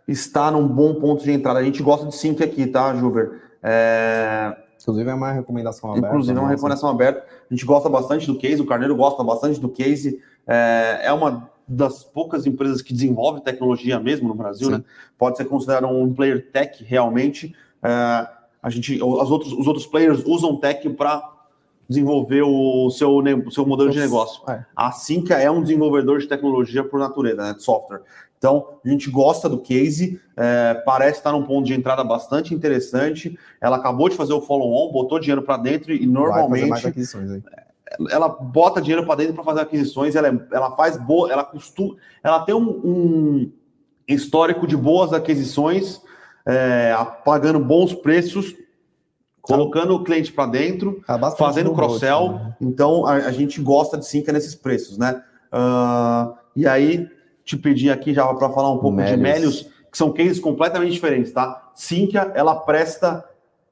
está num bom ponto de entrada. A gente gosta de Sinca aqui, tá, Juber? É... Inclusive é uma recomendação aberta. Inclusive é uma recomendação aberta. A gente gosta bastante do case, o Carneiro gosta bastante do case. É, é uma das poucas empresas que desenvolve tecnologia mesmo no Brasil, né? Pode ser considerado um player tech realmente. É, a gente, as outros, os outros players usam tech para desenvolver o seu, o seu modelo de negócio. É. A Cinca é um desenvolvedor de tecnologia por natureza, né, de software. Então, a gente gosta do case, é, parece estar num ponto de entrada bastante interessante. Ela acabou de fazer o follow-on, botou dinheiro para dentro e normalmente. Ela bota dinheiro para dentro para fazer aquisições, ela, é, ela faz boa, ela costuma, ela tem um, um histórico de boas aquisições, é, pagando bons preços, colocando o cliente para dentro, fazendo cross-sell. Né? Então a, a, gente gosta de Sinca nesses preços, né? Uh, e aí te pedi aqui já para falar um pouco Melios. de Melios, que são cases completamente diferentes, tá? Sinca, ela presta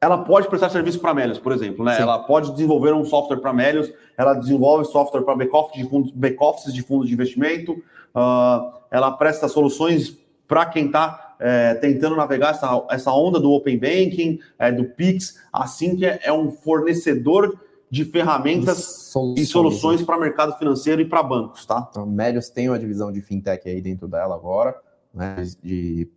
ela pode prestar serviço para Melios, por exemplo, né? Sim. Ela pode desenvolver um software para Melios, ela desenvolve software para back-office de fundos, back de fundos de investimento, uh, ela presta soluções para quem está é, tentando navegar essa, essa onda do Open Banking, é, do Pix, assim que é, é um fornecedor de ferramentas soluções. e soluções para mercado financeiro e para bancos, tá? Então, Melios tem uma divisão de fintech aí dentro dela agora, né? De,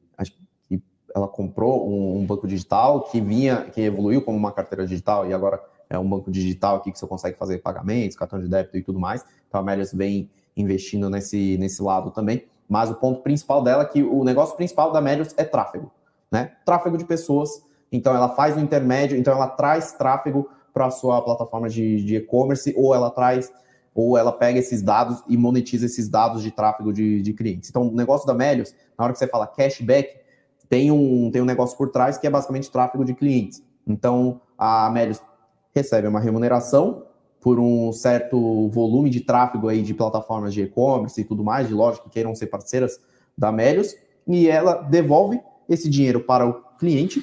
ela comprou um, um, banco digital que vinha, que evoluiu como uma carteira digital e agora é um banco digital aqui que você consegue fazer pagamentos, cartão de débito e tudo mais. Então a Melius vem investindo nesse, nesse lado também. Mas o ponto principal dela é que o negócio principal da Melius é tráfego, né? Tráfego de pessoas. Então ela faz o intermédio, então ela traz tráfego para a sua plataforma de e-commerce ou ela traz ou ela pega esses dados e monetiza esses dados de tráfego de, de clientes. Então, o negócio da Melius, na hora que você fala cashback, tem um, tem um negócio por trás que é basicamente tráfego de clientes. Então, a Melius recebe uma remuneração por um certo volume de tráfego aí de plataformas de e-commerce e tudo mais, de lojas que queiram ser parceiras da Melius, e ela devolve esse dinheiro para o cliente,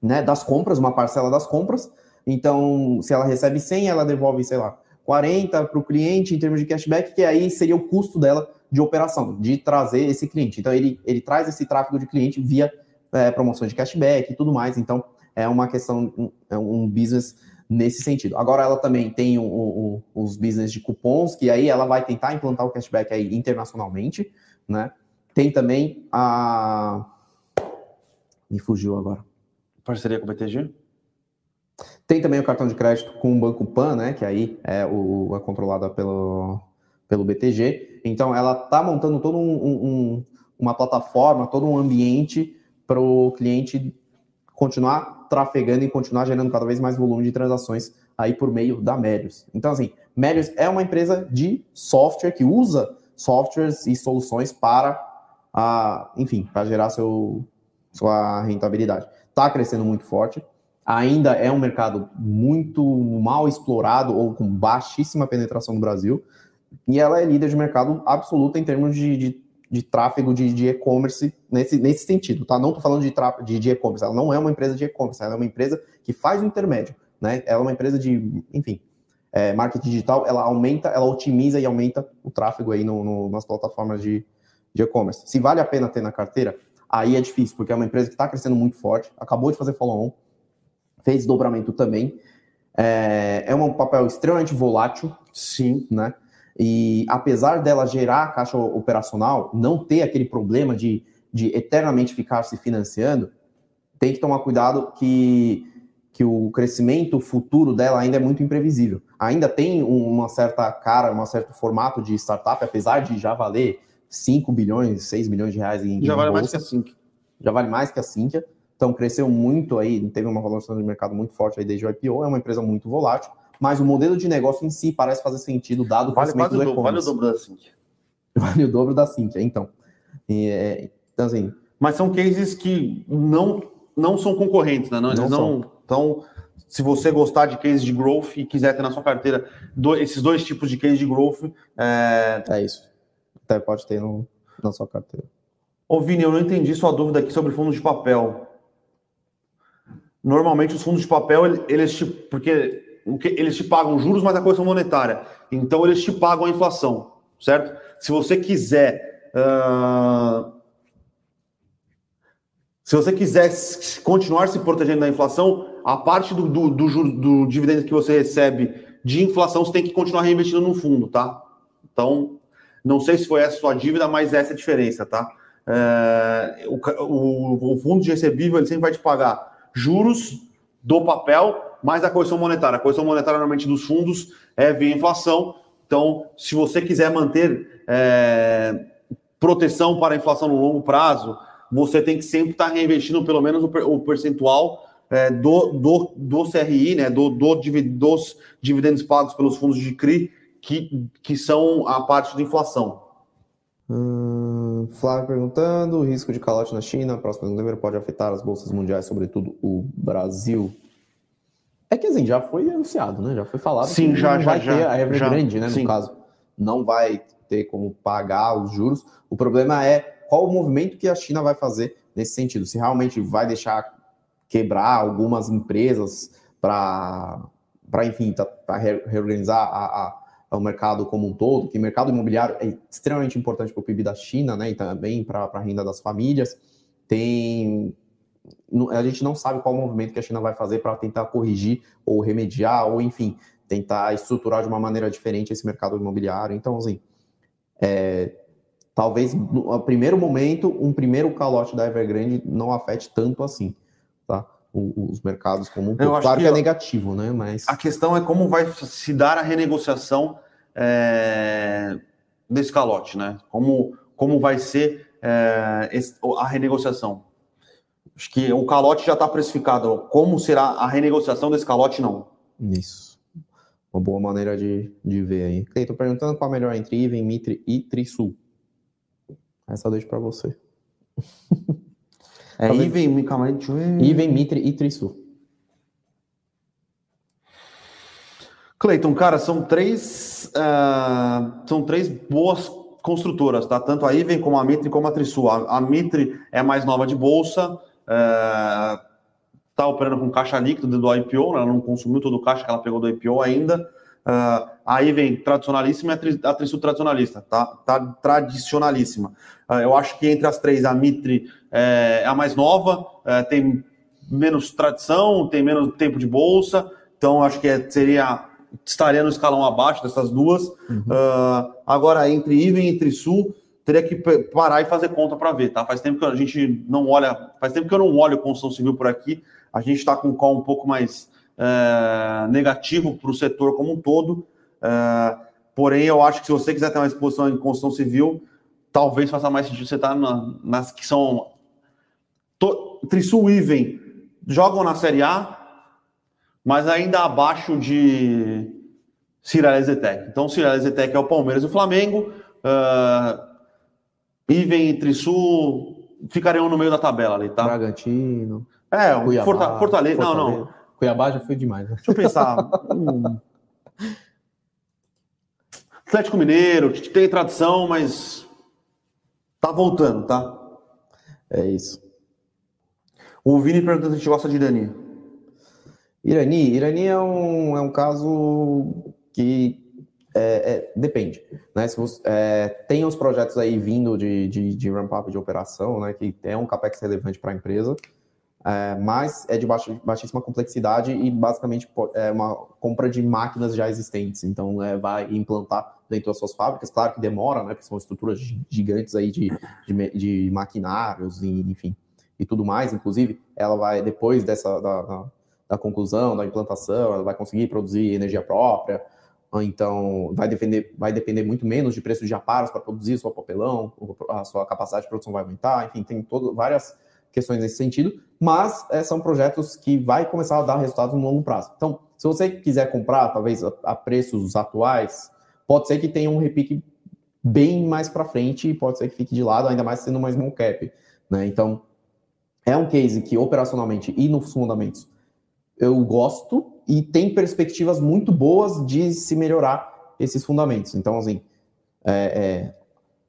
né, das compras, uma parcela das compras. Então, se ela recebe 100, ela devolve, sei lá, 40 para o cliente em termos de cashback, que aí seria o custo dela de operação, de trazer esse cliente. Então, ele, ele traz esse tráfego de cliente via é, promoções de cashback e tudo mais. Então, é uma questão, é um business nesse sentido. Agora, ela também tem o, o, os business de cupons, que aí ela vai tentar implantar o cashback aí internacionalmente, né? Tem também a... Me fugiu agora. Parceria com o BTG? Tem também o cartão de crédito com o Banco Pan, né? Que aí é, o, é controlada pelo, pelo BTG. Então, ela está montando todo um, um, uma plataforma, todo um ambiente para o cliente continuar trafegando e continuar gerando cada vez mais volume de transações aí por meio da Melius. Então, assim, Melius é uma empresa de software que usa softwares e soluções para, enfim, para gerar seu, sua rentabilidade. Está crescendo muito forte, ainda é um mercado muito mal explorado ou com baixíssima penetração no Brasil, e ela é líder de mercado absoluto em termos de, de, de tráfego de, e-commerce nesse, nesse sentido, tá? Não estou falando de, de, de e-commerce, ela não é uma empresa de e-commerce, ela é uma empresa que faz o intermédio, né? Ela é uma empresa de, enfim, é, marketing digital, ela aumenta, ela otimiza e aumenta o tráfego aí no, no, nas plataformas de e-commerce. Se vale a pena ter na carteira, aí é difícil, porque é uma empresa que está crescendo muito forte, acabou de fazer follow-on, fez dobramento também. É, é um papel extremamente volátil. Sim. Né? E apesar dela gerar caixa operacional, não ter aquele problema de, de eternamente ficar se financiando, tem que tomar cuidado que, que o crescimento futuro dela ainda é muito imprevisível. Ainda tem uma certa cara, um certo formato de startup, apesar de já valer 5 bilhões, 6 bilhões de reais em Já vale bolsa, mais que a Sinqia. Já vale mais que a Sinqia. Então cresceu muito aí, teve uma valorização de mercado muito forte aí desde o IPO, é uma empresa muito volátil, mas o modelo de negócio em si parece fazer sentido, dado o vale crescimento do e-commerce. Vale o dobro da Cintia. Vale o dobro da Cintia, então. É, então, assim... Mas são cases que não, não são concorrentes, né? Não, eles não, não Então, se você gostar de case de growth e quiser ter na sua carteira do, esses dois tipos de case de growth... É, é isso. Até pode ter no, na sua carteira. Ô, Vini, eu não entendi sua dúvida aqui sobre fundos de papel. Normalmente os fundos de papel, eles porque eles te pagam juros, mas a correção monetária. Então eles te pagam a inflação, certo? Se você quiser. Uh, se você quiser continuar se protegendo da inflação, a parte do, do, do, do dividendo que você recebe de inflação, você tem que continuar reinvestindo no fundo, tá? Então, não sei se foi essa sua dívida, mas essa é a diferença, tá? É, o, o, o, fundo de recebível ele sempre vai te pagar juros do papel mais a correção monetária. A correção monetária, normalmente, dos fundos é via inflação. Então, se você quiser manter é, proteção para a inflação no longo prazo, você tem que sempre estar reinvestindo pelo menos o, percentual é, do, do, do CRI, né, do, do, dos dividendos pagos pelos fundos de CRI, que, que são a parte de inflação. Hum, Flávio perguntando: o risco de calote na China, próximo de novembro, pode afetar as bolsas mundiais, sobretudo o Brasil? É que assim, já foi anunciado, né? Já foi falado sim, que já, não já, vai já, ter a Evergrande, né? Sim. No caso, não vai ter como pagar os juros. O problema é qual o movimento que a China vai fazer nesse sentido. Se realmente vai deixar quebrar algumas empresas para, enfim, para reorganizar a, a ao mercado como um todo, que o mercado imobiliário é extremamente importante para o PIB da China, né, e também para a renda das famílias. Tem a gente não sabe qual movimento que a China vai fazer para tentar corrigir ou remediar, ou enfim, tentar estruturar de uma maneira diferente esse mercado imobiliário. Então, assim, é, talvez no primeiro momento, um primeiro calote da Evergrande não afete tanto assim, tá? os mercados como um todo. Claro que, que, é negativo, né? Mas a questão é como vai se dar a renegociação é, desse calote, né? Como, como vai ser é, a renegociação? Acho que o calote já está precificado. Como será a renegociação desse calote, não? Isso. Uma boa maneira de, de ver aí. Estou perguntando qual é melhor entre Iven, Mitre e Trisul. Essa eu deixo para você. É Talvez... Iven, calma aí, deixa eu ver. Iven, Mitre e Trisul. Cleiton, cara, são três, uh, são três boas construtoras, tá? Tanto a Iven como a Mitre como a Trisul. A, a Mitre é mais nova de bolsa, uh, tá operando com caixa líquido do IPO, né? ela não consumiu todo o caixa que ela pegou do IPO ainda. Uh, a Iven tradicionalíssima e a Trisul tradicionalista, tá? Tá tradicionalíssima. Uh, eu acho que entre as três, a Mitre é, é a mais nova, é, tem menos tradição, tem menos tempo de bolsa, então acho que é, seria estaria no escalão abaixo dessas duas. Uhum. Uh, agora, entre Iven e Trisul, teria que parar e fazer conta para ver, tá? Faz tempo que a gente não olha, faz tempo que eu não olho construção civil por aqui. A gente está com um call um pouco mais é, negativo para o setor como um todo. É, porém, eu acho que se você quiser ter uma exposição em construção civil, talvez faça mais sentido você estar tá na, nas que são to, Trisul e Iven jogam na Série A, mas ainda abaixo de Cirela Zetec. Então, Cirela Zetec é o Palmeiras e o Flamengo. Uh, e vem entre Sul, ficariam no meio da tabela ali, tá? Bragantino. É, um Cuiabá, Fortaleza. Fortaleza. Não, não. Cuiabá já foi demais. Né? Deixa eu pensar. hum. Atlético Mineiro, tem tradição, mas tá voltando, tá? É isso. O Vini perguntando se a gente gosta de Irani. Irani, Irani é um, é um caso que é, é, depende. Né? Se você, é, tem os projetos aí vindo de, de, de ramp-up de operação, né, que é um capex relevante para a empresa, é, mas é de baixa, baixíssima complexidade e basicamente é uma compra de máquinas já existentes. Então, é, vai implantar dentro das suas fábricas. Claro que demora, né, porque são estruturas gigantes aí de, de, de maquinários e, enfim, e tudo mais. Inclusive, ela vai, depois dessa da, da, da conclusão, da implantação, ela vai conseguir produzir energia própria, então vai depender, vai depender muito menos de preço de aparos para produzir sua papelão, a sua capacidade de produção vai aumentar, enfim, tem todo, várias questões nesse sentido, mas é, são projetos que vai começar a dar resultados no longo prazo. Então, se você quiser comprar, talvez a, a preços atuais, pode ser que tenha um repique bem mais para frente e pode ser que fique de lado, ainda mais sendo mais small cap, né? Então, é um case que operacionalmente e nos fundamentos eu gosto e tem perspectivas muito boas de se melhorar esses fundamentos. Então, assim, é, é,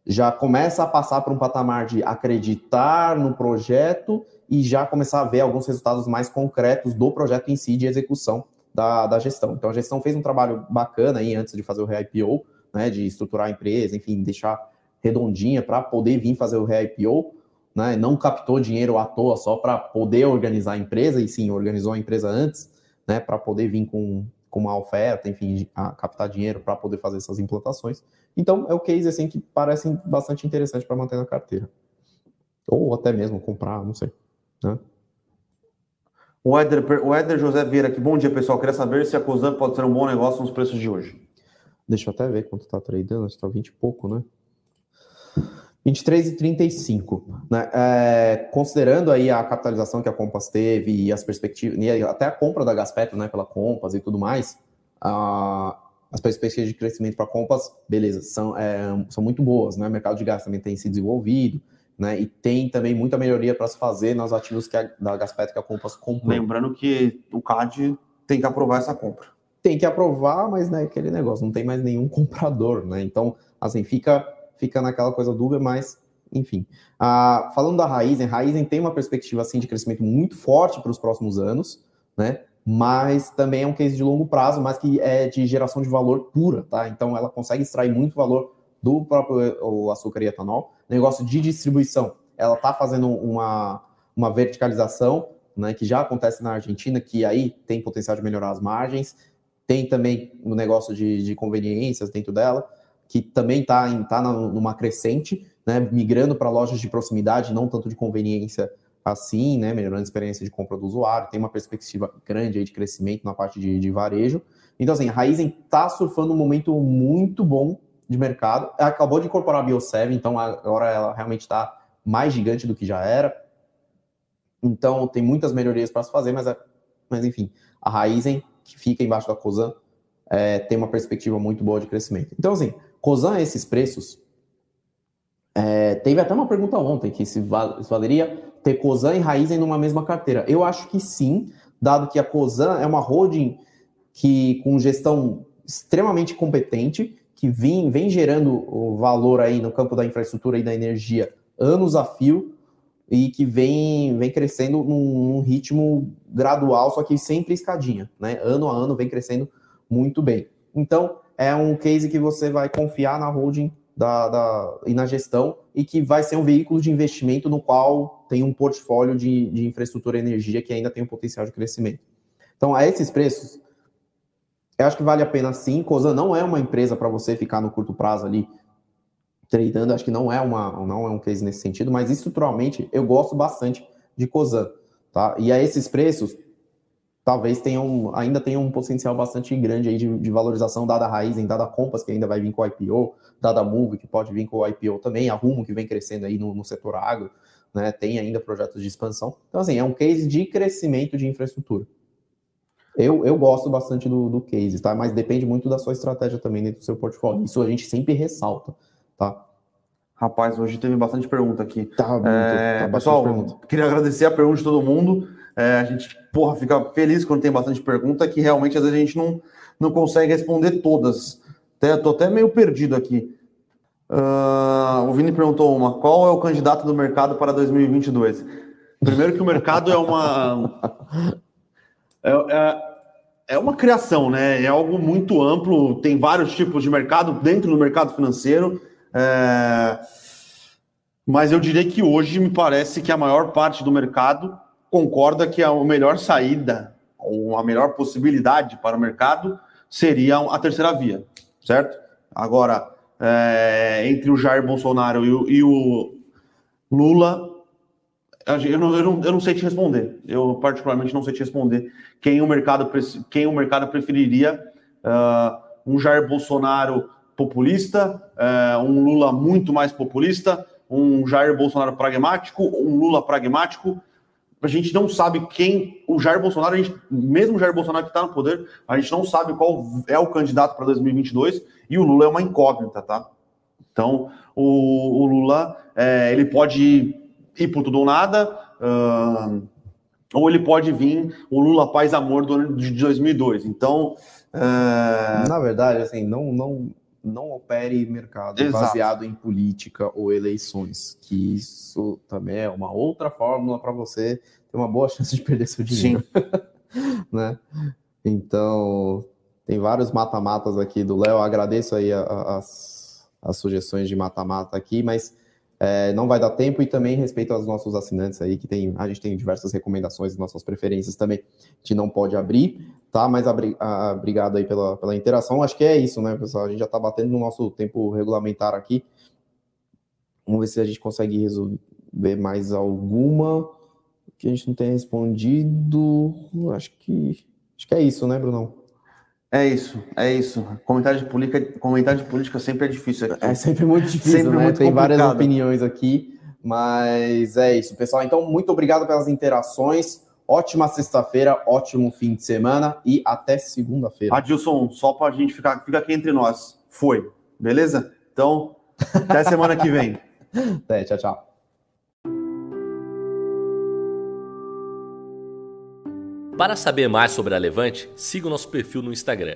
já começa a passar para um patamar de acreditar no projeto e já começar a ver alguns resultados mais concretos do projeto em si de execução da, da gestão. Então, a gestão fez um trabalho bacana aí antes de fazer o re-IPO, né, de estruturar a empresa, enfim, deixar redondinha para poder vir fazer o re-IPO né, não captou dinheiro à toa só para poder organizar a empresa, e sim, organizou a empresa antes, né, para poder vir com, com uma oferta, enfim, captar dinheiro para poder fazer essas implantações. Então, é o case assim que parece bastante interessante para manter na carteira. Ou até mesmo comprar, não sei. Né? O Éder, o Éder José Vieira aqui, bom dia pessoal. Queria saber se a Cosan pode ser um bom negócio nos preços de hoje. Deixa eu até ver quanto está tradando, está 20 e pouco, né? 23,35. Né? É, considerando aí a capitalização que a Compass teve e as perspectivas, e até a compra da Gaspetro né, pela Compass e tudo mais, a, as perspectivas de crescimento para a Compass, beleza, são, é, são muito boas. Né? O mercado de gás também tem se desenvolvido, né? E tem também muita melhoria para se fazer nos ativos que a, da Gaspetro que a Compass comprou. Lembrando que o CAD tem que aprovar essa compra. Tem que aprovar, mas né, aquele negócio, não tem mais nenhum comprador, né? Então, assim, fica fica naquela coisa dúvida, mas enfim. Ah, falando da Raizen, Raizen tem uma perspectiva assim de crescimento muito forte para os próximos anos, né? Mas também é um case de longo prazo, mas que é de geração de valor pura, tá? Então ela consegue extrair muito valor do próprio açúcar e etanol. Negócio de distribuição, ela está fazendo uma, uma verticalização, né? Que já acontece na Argentina, que aí tem potencial de melhorar as margens. Tem também o um negócio de, de conveniências dentro dela que também está tá numa crescente, né, migrando para lojas de proximidade, não tanto de conveniência assim, né, melhorando a experiência de compra do usuário, tem uma perspectiva grande aí de crescimento na parte de, de varejo. Então, assim, a Raizen está surfando um momento muito bom de mercado, acabou de incorporar a Bio7, então agora ela realmente está mais gigante do que já era. Então, tem muitas melhorias para se fazer, mas, é, mas enfim, a Raizen, que fica embaixo da Cosan, é, tem uma perspectiva muito boa de crescimento. Então, assim, Cosan esses preços. É, teve até uma pergunta ontem que se, val se valeria ter Cosan e Raizen numa mesma carteira. Eu acho que sim, dado que a Cosan é uma holding que com gestão extremamente competente, que vem, vem gerando valor aí no campo da infraestrutura e da energia anos a fio e que vem, vem crescendo num, num ritmo gradual, só que sempre escadinha, né? Ano a ano vem crescendo muito bem. Então, é um case que você vai confiar na holding da, da, e na gestão e que vai ser um veículo de investimento no qual tem um portfólio de, de infraestrutura e energia que ainda tem um potencial de crescimento. Então, a esses preços, eu acho que vale a pena sim. Cosan não é uma empresa para você ficar no curto prazo ali tradando, acho que não é, uma, não é um case nesse sentido, mas estruturalmente eu gosto bastante de Cosan. Tá? E a esses preços, talvez tenham, ainda tenham um potencial bastante grande aí de, de valorização, dada a Raizen, dada a Compass, que ainda vai vir com o IPO, dada a Move, que pode vir com o IPO também, a Rumo, que vem crescendo aí no, no setor agro, né, tem ainda projetos de expansão. Então, assim, é um case de crescimento de infraestrutura. Eu, eu gosto bastante do, do case, tá? Mas depende muito da sua estratégia também dentro do seu portfólio. Isso a gente sempre ressalta, tá? Rapaz, hoje teve bastante pergunta aqui. Tá, muito, É, tá pessoal, pergunta. queria agradecer a pergunta de todo mundo. É, a gente, porra, fica feliz quando tem bastante pergunta, que realmente às vezes a gente não, não consegue responder todas. Até, tô até meio perdido aqui. Ah, o Vini perguntou uma: qual é o candidato do mercado para 2022? Primeiro que o mercado é uma. É, é- é uma criação, né? É algo muito amplo, tem vários tipos de mercado dentro do mercado financeiro. É, Mas eu diria que hoje me parece que a maior parte do mercado concorda que a melhor saída, ou a melhor possibilidade para o mercado seria a terceira via, certo? Agora, é, entre o Jair Bolsonaro e o, e o Lula, eu não, eu, não, eu não sei te responder. Eu, particularmente, não sei te responder quem o mercado, quem o mercado preferiria. ah, um Jair Bolsonaro populista, eh, um Lula muito mais populista, um Jair Bolsonaro pragmático, um Lula pragmático. A gente não sabe quem. O Jair Bolsonaro, a gente, mesmo o Jair Bolsonaro que está no poder, a gente não sabe qual é o candidato para 2022 e o Lula é uma incógnita, tá? Então, o, o Lula, eh, ele pode ir por tudo ou nada, ah, ou ele pode vir o Lula paz amor do ano de 2002. Então, eh, Na verdade, assim, não, não, não opere mercado Exato. baseado em política ou eleições, que isso também é uma outra fórmula para você ter uma boa chance de perder seu dinheiro, né? Então, tem vários mata-matas aqui do Léo, agradeço aí a- a- as, as sugestões de mata-mata aqui, mas é, não vai dar tempo e também respeito aos nossos assinantes aí, que tem, a gente tem diversas recomendações, nossas preferências também, gente não pode abrir, tá? Mas abri- obrigado aí pela, pela interação. Acho que é isso, né, pessoal? A gente já tá batendo no nosso tempo regulamentar aqui. Vamos ver se a gente consegue resolver mais alguma que a gente não tenha respondido. Acho que acho que é isso, né, Brunão? É isso, é isso. Comentário de política, comentário de política sempre é difícil aqui. É sempre muito difícil, Sempre né? muito Tem várias complicado. opiniões aqui, mas é isso, pessoal. Então, muito obrigado pelas interações. Ótima sexta-feira, ótimo fim de semana e até segunda-feira. Adilson, só pra gente ficar, fica aqui entre nós. Foi, beleza? Então, até semana que vem. Até, tchau, tchau. Para saber mais sobre a Levante, siga o nosso perfil no Instagram,